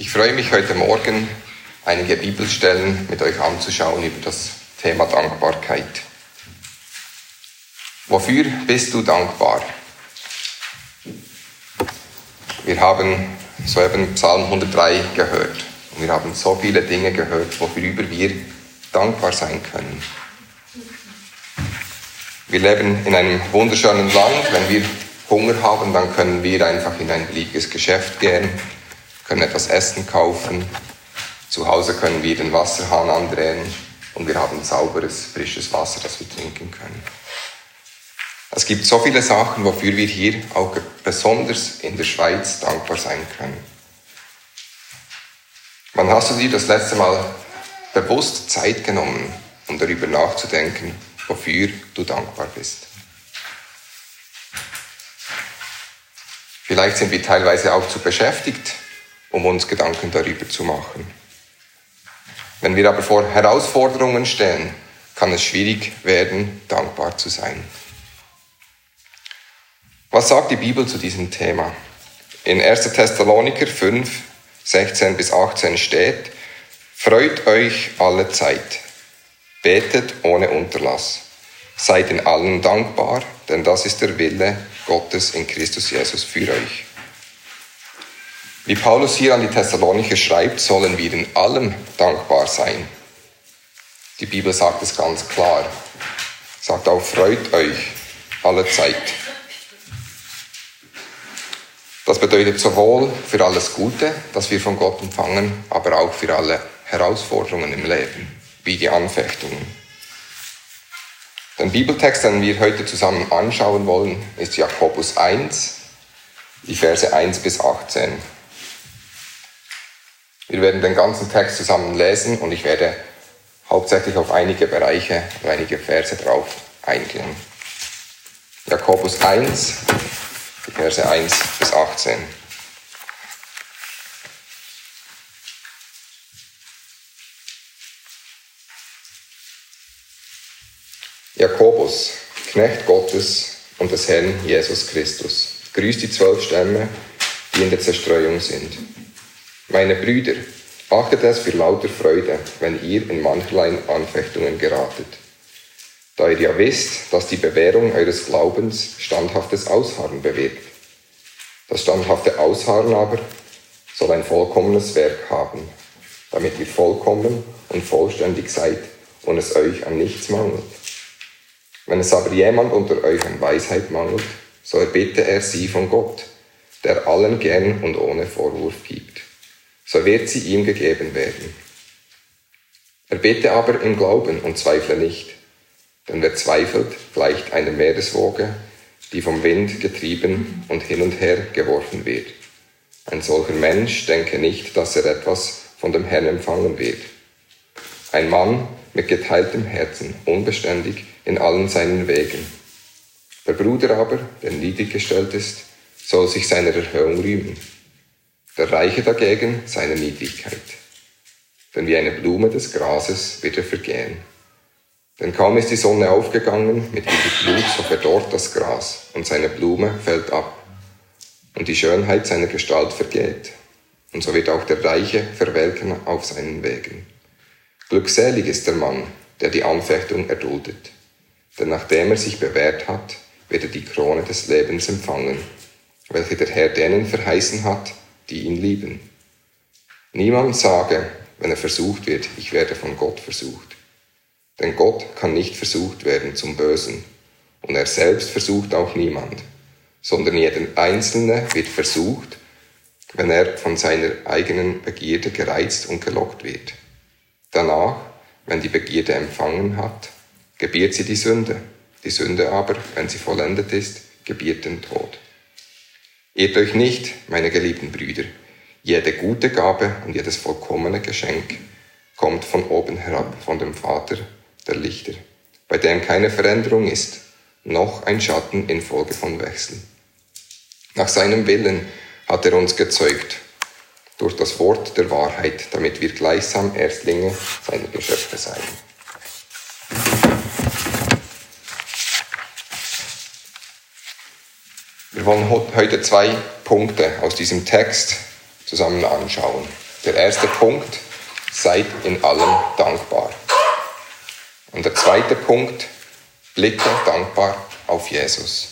Ich freue mich heute Morgen, einige Bibelstellen mit euch anzuschauen über das Thema Dankbarkeit. Wofür bist du dankbar? Wir haben soeben Psalm 103 gehört und wir haben so viele Dinge gehört, worüber wir dankbar sein können. Wir leben in einem wunderschönen Land. Wenn wir Hunger haben, dann können wir einfach in ein beliebiges Geschäft gehen können etwas Essen kaufen. Zu Hause können wir den Wasserhahn andrehen und wir haben sauberes, frisches Wasser, das wir trinken können. Es gibt so viele Sachen, wofür wir hier auch besonders in der Schweiz dankbar sein können. Wann hast du dir das letzte Mal bewusst Zeit genommen, um darüber nachzudenken, wofür du dankbar bist? Vielleicht sind wir teilweise auch zu beschäftigt, um uns Gedanken darüber zu machen. Wenn wir aber vor Herausforderungen stehen, kann es schwierig werden, dankbar zu sein. Was sagt die Bibel zu diesem Thema? In 1. Thessaloniker 5, 16 bis 18 steht, Freut euch alle Zeit, betet ohne Unterlass, seid in allen dankbar, denn das ist der Wille Gottes in Christus Jesus für euch. Wie Paulus hier an die Thessalonicher schreibt, sollen wir in allem dankbar sein. Die Bibel sagt es ganz klar. Sagt auch, freut euch alle Zeit. Das bedeutet sowohl für alles Gute, das wir von Gott empfangen, aber auch für alle Herausforderungen im Leben, wie die Anfechtungen. Den Bibeltext, den wir heute zusammen anschauen wollen, ist Jakobus 1, die Verse 1 bis 18. Wir werden den ganzen Text zusammen lesen und ich werde hauptsächlich auf einige Bereiche, auf einige Verse drauf eingehen. Jakobus 1, die Verse 1 bis 18. Jakobus, Knecht Gottes und des Herrn Jesus Christus, grüßt die zwölf Stämme, die in der Zerstreuung sind meine Brüder, achtet es für lauter Freude, wenn ihr in mancherlei Anfechtungen geratet. Da ihr ja wisst, dass die Bewährung eures Glaubens standhaftes Ausharren bewirkt. Das standhafte Ausharren aber soll ein vollkommenes Werk haben, damit ihr vollkommen und vollständig seid und es euch an nichts mangelt. Wenn es aber jemand unter euch an Weisheit mangelt, so erbitte er sie von Gott, der allen gern und ohne Vorwurf gibt so wird sie ihm gegeben werden. Er bete aber im Glauben und zweifle nicht, denn wer zweifelt, gleicht einer Meereswoge, die vom Wind getrieben und hin und her geworfen wird. Ein solcher Mensch denke nicht, dass er etwas von dem Herrn empfangen wird. Ein Mann mit geteiltem Herzen, unbeständig in allen seinen Wegen. Der Bruder aber, der niedrig gestellt ist, soll sich seiner Erhöhung rühmen der Reiche dagegen seine Niedrigkeit. Denn wie eine Blume des Grases wird er vergehen. Denn kaum ist die Sonne aufgegangen, mit ihrer Glut, so verdorrt das Gras und seine Blume fällt ab. Und die Schönheit seiner Gestalt vergeht. Und so wird auch der Reiche verwelken auf seinen Wegen. Glückselig ist der Mann, der die Anfechtung erduldet. Denn nachdem er sich bewährt hat, wird er die Krone des Lebens empfangen, welche der Herr denen verheißen hat, die ihn lieben. Niemand sage, wenn er versucht wird, ich werde von Gott versucht. Denn Gott kann nicht versucht werden zum Bösen, und er selbst versucht auch niemand, sondern jeder Einzelne wird versucht, wenn er von seiner eigenen Begierde gereizt und gelockt wird. Danach, wenn die Begierde empfangen hat, gebiert sie die Sünde. Die Sünde aber, wenn sie vollendet ist, gebiert den Tod. Irrt euch nicht, meine geliebten Brüder, jede gute Gabe und jedes vollkommene Geschenk kommt von oben herab, von dem Vater der Lichter, bei dem keine Veränderung ist, noch ein Schatten infolge von Wechsel. Nach seinem Willen hat er uns gezeugt durch das Wort der Wahrheit, damit wir gleichsam Erstlinge seiner Geschöpfe seien. Wollen heute zwei Punkte aus diesem Text zusammen anschauen. Der erste Punkt, seid in allem dankbar. Und der zweite Punkt, blicke dankbar auf Jesus.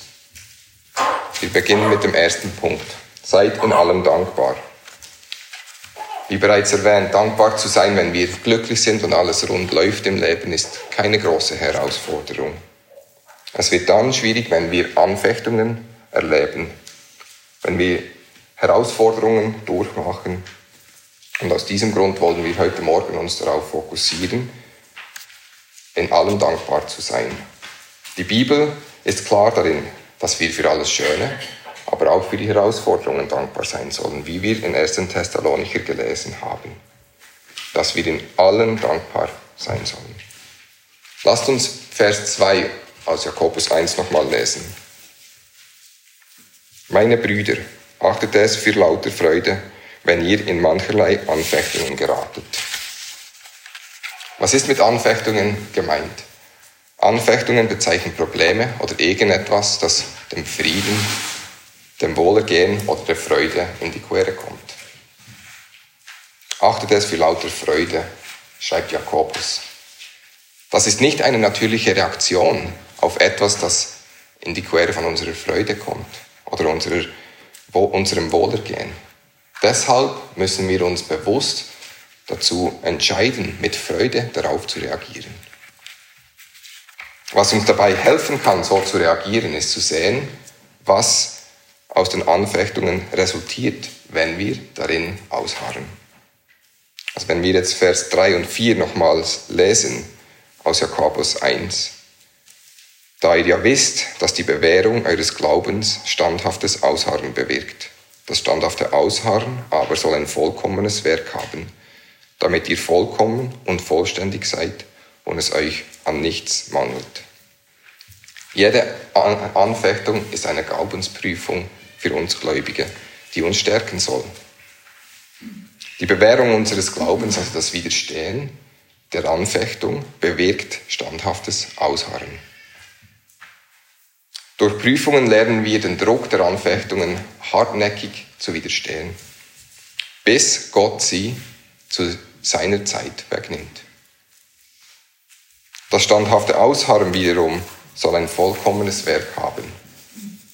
Wir beginnen mit dem ersten Punkt. Seid in allem dankbar. Wie bereits erwähnt, dankbar zu sein, wenn wir glücklich sind und alles rund läuft im Leben, ist keine große Herausforderung. Es wird dann schwierig, wenn wir Anfechtungen erleben, wenn wir Herausforderungen durchmachen. Und aus diesem Grund wollen wir heute Morgen uns darauf fokussieren, in allem dankbar zu sein. Die Bibel ist klar darin, dass wir für alles Schöne, aber auch für die Herausforderungen dankbar sein sollen, wie wir in 1. Thessalonicher gelesen haben, dass wir in allen dankbar sein sollen. Lasst uns Vers 2 aus Jakobus 1 nochmal lesen. Meine Brüder, achtet es für lauter Freude, wenn ihr in mancherlei Anfechtungen geratet. Was ist mit Anfechtungen gemeint? Anfechtungen bezeichnen Probleme oder irgendetwas, das dem Frieden, dem Wohlergehen oder der Freude in die Quere kommt. Achtet es für lauter Freude, schreibt Jakobus. Das ist nicht eine natürliche Reaktion auf etwas, das in die Quere von unserer Freude kommt oder unserer, unserem Wohlergehen. Deshalb müssen wir uns bewusst dazu entscheiden, mit Freude darauf zu reagieren. Was uns dabei helfen kann, so zu reagieren, ist zu sehen, was aus den Anfechtungen resultiert, wenn wir darin ausharren. Also wenn wir jetzt Vers 3 und 4 nochmals lesen aus Jakobus 1. Da ihr ja wisst, dass die Bewährung eures Glaubens standhaftes Ausharren bewirkt. Das standhafte Ausharren aber soll ein vollkommenes Werk haben, damit ihr vollkommen und vollständig seid und es euch an nichts mangelt. Jede Anfechtung ist eine Glaubensprüfung für uns Gläubige, die uns stärken soll. Die Bewährung unseres Glaubens, also das Widerstehen der Anfechtung, bewirkt standhaftes Ausharren. Durch Prüfungen lernen wir den Druck der Anfechtungen hartnäckig zu widerstehen, bis Gott sie zu seiner Zeit wegnimmt. Das standhafte Ausharren wiederum soll ein vollkommenes Werk haben,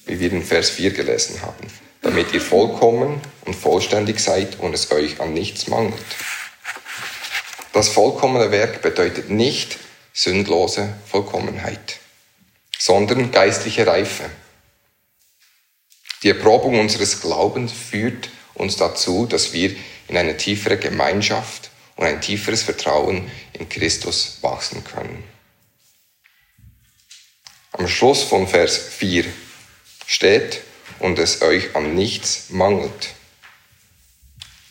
wie wir in Vers 4 gelesen haben, damit ihr vollkommen und vollständig seid und es euch an nichts mangelt. Das vollkommene Werk bedeutet nicht sündlose Vollkommenheit, sondern geistliche Reife. Die Erprobung unseres Glaubens führt uns dazu, dass wir in eine tiefere Gemeinschaft und ein tieferes Vertrauen in Christus wachsen können. Am Schluss von Vers 4 steht, und es euch an nichts mangelt.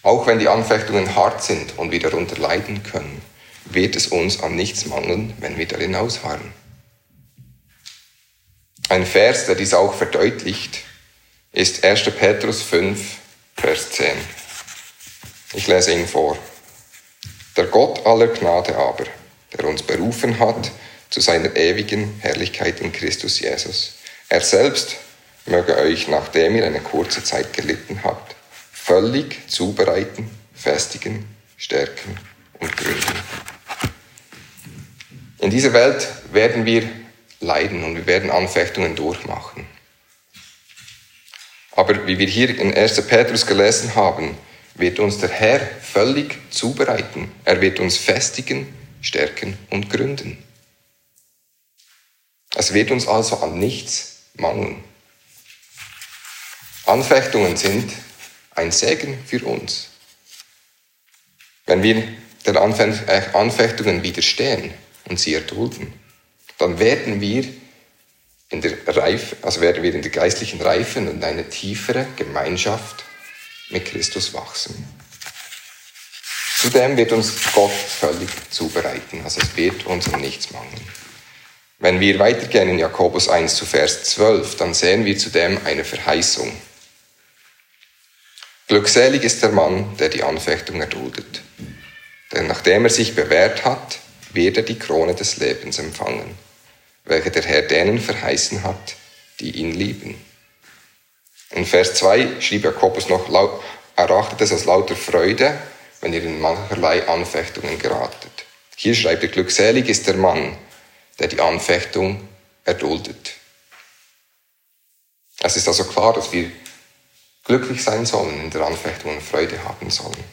Auch wenn die Anfechtungen hart sind und wir darunter leiden können, wird es uns an nichts mangeln, wenn wir darin ausharren. Ein Vers, der dies auch verdeutlicht, ist 1. Petrus 5, Vers 10. Ich lese ihn vor. Der Gott aller Gnade aber, der uns berufen hat zu seiner ewigen Herrlichkeit in Christus Jesus. Er selbst möge euch, nachdem ihr eine kurze Zeit gelitten habt, völlig zubereiten, festigen, stärken und gründen. In dieser Welt werden wir leiden und wir werden Anfechtungen durchmachen. Aber wie wir hier in 1. Petrus gelesen haben, wird uns der Herr völlig zubereiten. Er wird uns festigen, stärken und gründen. Es wird uns also an nichts mangeln. Anfechtungen sind ein Segen für uns. Wenn wir den Anfechtungen widerstehen und sie erdulden, dann werden wir in der Reife, also werden wir in der geistlichen Reife und in eine tiefere Gemeinschaft mit Christus wachsen. Zudem wird uns Gott völlig zubereiten, also es wird uns um nichts mangeln. Wenn wir weitergehen in Jakobus 1 zu Vers 12, dann sehen wir zudem eine Verheißung. Glückselig ist der Mann, der die Anfechtung erduldet. Denn nachdem er sich bewährt hat, wird er die Krone des Lebens empfangen, welche der Herr denen verheißen hat, die ihn lieben. In Vers 2 schrieb Jakobus noch, er achtet es als lauter Freude, wenn ihr in mancherlei Anfechtungen geratet. Hier schreibt er, glückselig ist der Mann, der die Anfechtung erduldet. Es ist also klar, dass wir glücklich sein sollen in der Anfechtung und Freude haben sollen.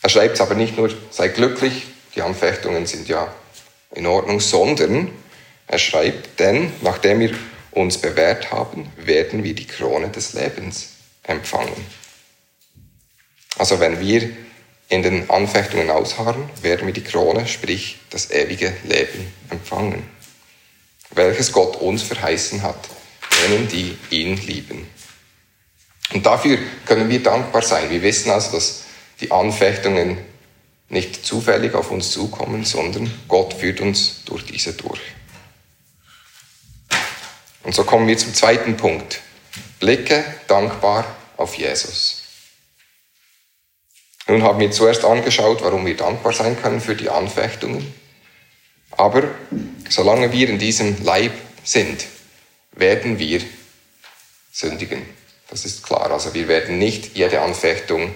Er schreibt es aber nicht nur, sei glücklich, die Anfechtungen sind ja in Ordnung, sondern er schreibt, denn nachdem wir uns bewährt haben, werden wir die Krone des Lebens empfangen. Also wenn wir in den Anfechtungen ausharren, werden wir die Krone, sprich das ewige Leben empfangen, welches Gott uns verheißen hat, denen, die ihn lieben. Und dafür können wir dankbar sein. Wir wissen also, dass die Anfechtungen nicht zufällig auf uns zukommen, sondern Gott führt uns durch diese durch. Und so kommen wir zum zweiten Punkt. Blicke dankbar auf Jesus. Nun haben wir zuerst angeschaut, warum wir dankbar sein können für die Anfechtungen. Aber solange wir in diesem Leib sind, werden wir sündigen. Das ist klar. Also wir werden nicht jede Anfechtung,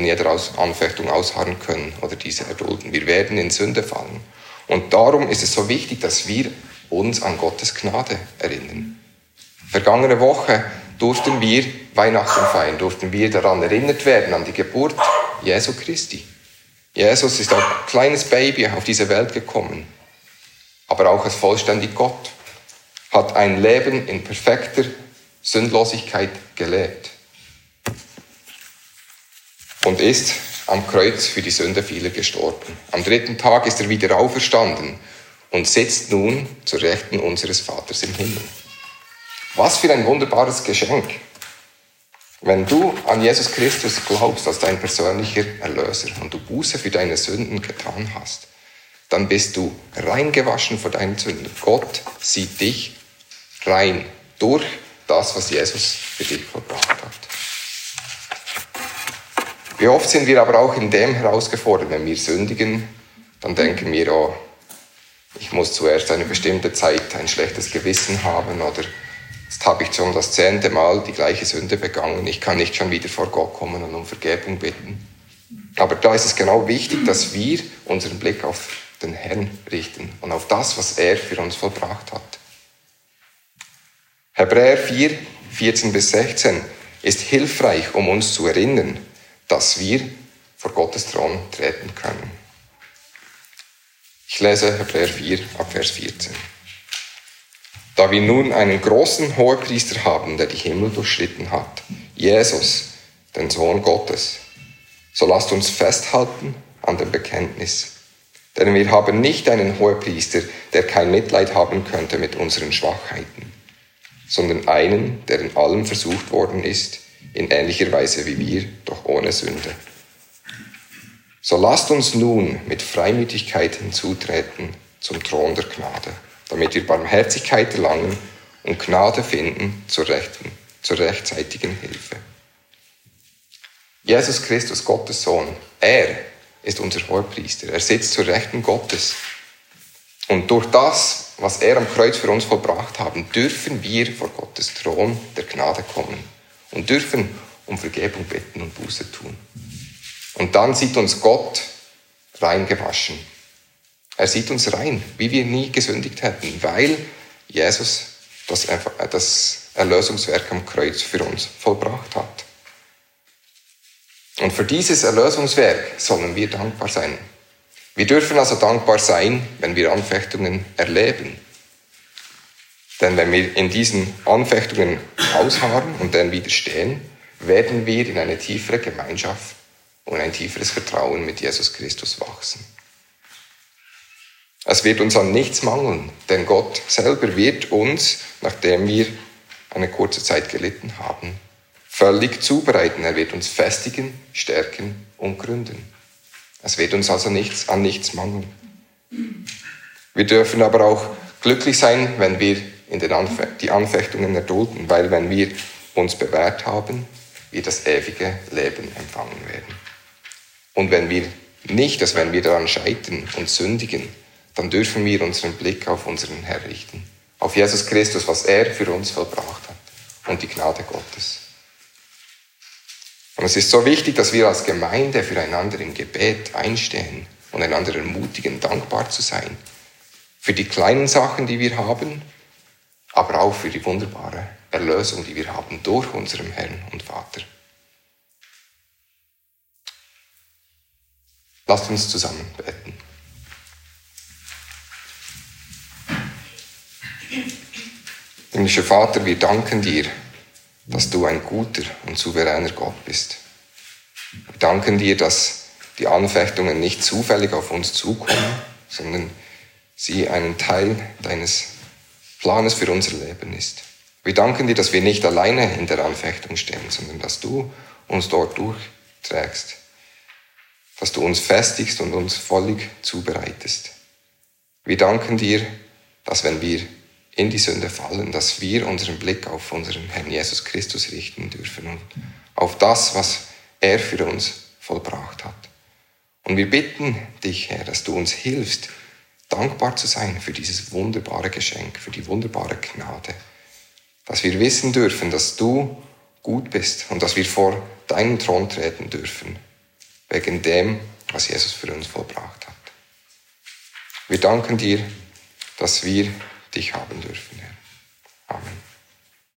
in jeder Anfechtung ausharren können oder diese erdulden. Wir werden in Sünde fallen. Und darum ist es so wichtig, dass wir uns an Gottes Gnade erinnern. Vergangene Woche durften wir Weihnachten feiern, durften wir daran erinnert werden, an die Geburt Jesu Christi. Jesus ist als kleines Baby auf diese Welt gekommen, aber auch als vollständig Gott, hat ein Leben in perfekter Sündlosigkeit gelebt und ist am Kreuz für die Sünde vieler gestorben. Am dritten Tag ist er wieder auferstanden und sitzt nun zur Rechten unseres Vaters im Himmel. Was für ein wunderbares Geschenk. Wenn du an Jesus Christus glaubst als dein persönlicher Erlöser und du Buße für deine Sünden getan hast, dann bist du reingewaschen vor deinen Sünden. Gott sieht dich rein durch das, was Jesus für dich vollbracht hat. Wie oft sind wir aber auch in dem herausgefordert, wenn wir sündigen, dann denken wir, oh, ich muss zuerst eine bestimmte Zeit ein schlechtes Gewissen haben oder jetzt habe ich schon das zehnte Mal die gleiche Sünde begangen, ich kann nicht schon wieder vor Gott kommen und um Vergebung bitten. Aber da ist es genau wichtig, dass wir unseren Blick auf den Herrn richten und auf das, was er für uns vollbracht hat. Hebräer 4, 14 bis 16 ist hilfreich, um uns zu erinnern, dass wir vor Gottes Thron treten können. Ich lese Hebräer 4 ab Vers 14. Da wir nun einen großen Hohepriester haben, der die Himmel durchschritten hat, Jesus, den Sohn Gottes, so lasst uns festhalten an dem Bekenntnis. Denn wir haben nicht einen Hohepriester, der kein Mitleid haben könnte mit unseren Schwachheiten, sondern einen, der in allem versucht worden ist, in ähnlicher Weise wie wir, doch ohne Sünde. So lasst uns nun mit Freimütigkeit hinzutreten zum Thron der Gnade, damit wir Barmherzigkeit erlangen und Gnade finden zur, rechten, zur rechtzeitigen Hilfe. Jesus Christus, Gottes Sohn, er ist unser Hohepriester. Er sitzt zur Rechten Gottes. Und durch das, was er am Kreuz für uns vollbracht hat, dürfen wir vor Gottes Thron der Gnade kommen und dürfen um Vergebung bitten und Buße tun. Und dann sieht uns Gott reingewaschen. Er sieht uns rein, wie wir nie gesündigt hätten, weil Jesus das, das Erlösungswerk am Kreuz für uns vollbracht hat. Und für dieses Erlösungswerk sollen wir dankbar sein. Wir dürfen also dankbar sein, wenn wir Anfechtungen erleben. Denn wenn wir in diesen Anfechtungen ausharren und dann widerstehen, werden wir in eine tiefere Gemeinschaft und ein tieferes Vertrauen mit Jesus Christus wachsen. Es wird uns an nichts mangeln, denn Gott selber wird uns, nachdem wir eine kurze Zeit gelitten haben, völlig zubereiten. Er wird uns festigen, stärken und gründen. Es wird uns also nichts, an nichts mangeln. Wir dürfen aber auch glücklich sein, wenn wir in den Anfe die Anfechtungen erdulden, weil wenn wir uns bewährt haben, wir das ewige Leben empfangen werden. Und wenn wir nicht, dass wenn wir daran scheitern und sündigen, dann dürfen wir unseren Blick auf unseren Herr richten, auf Jesus Christus, was er für uns vollbracht hat und die Gnade Gottes. Und es ist so wichtig, dass wir als Gemeinde füreinander im Gebet einstehen und einander ermutigen, dankbar zu sein. Für die kleinen Sachen, die wir haben, aber auch für die wunderbare Erlösung, die wir haben durch unseren Herrn und Vater. Lasst uns zusammen beten. Himmlischer Vater, wir danken dir, dass du ein guter und souveräner Gott bist. Wir danken dir, dass die Anfechtungen nicht zufällig auf uns zukommen, sondern sie einen Teil deines Planes für unser Leben ist. Wir danken dir, dass wir nicht alleine in der Anfechtung stehen, sondern dass du uns dort durchträgst, dass du uns festigst und uns völlig zubereitest. Wir danken dir, dass wenn wir in die Sünde fallen, dass wir unseren Blick auf unseren Herrn Jesus Christus richten dürfen und auf das, was er für uns vollbracht hat. Und wir bitten dich, Herr, dass du uns hilfst, dankbar zu sein für dieses wunderbare Geschenk, für die wunderbare Gnade, dass wir wissen dürfen, dass du gut bist und dass wir vor deinen Thron treten dürfen, wegen dem, was Jesus für uns vollbracht hat. Wir danken dir, dass wir dich haben dürfen, Herr. Amen.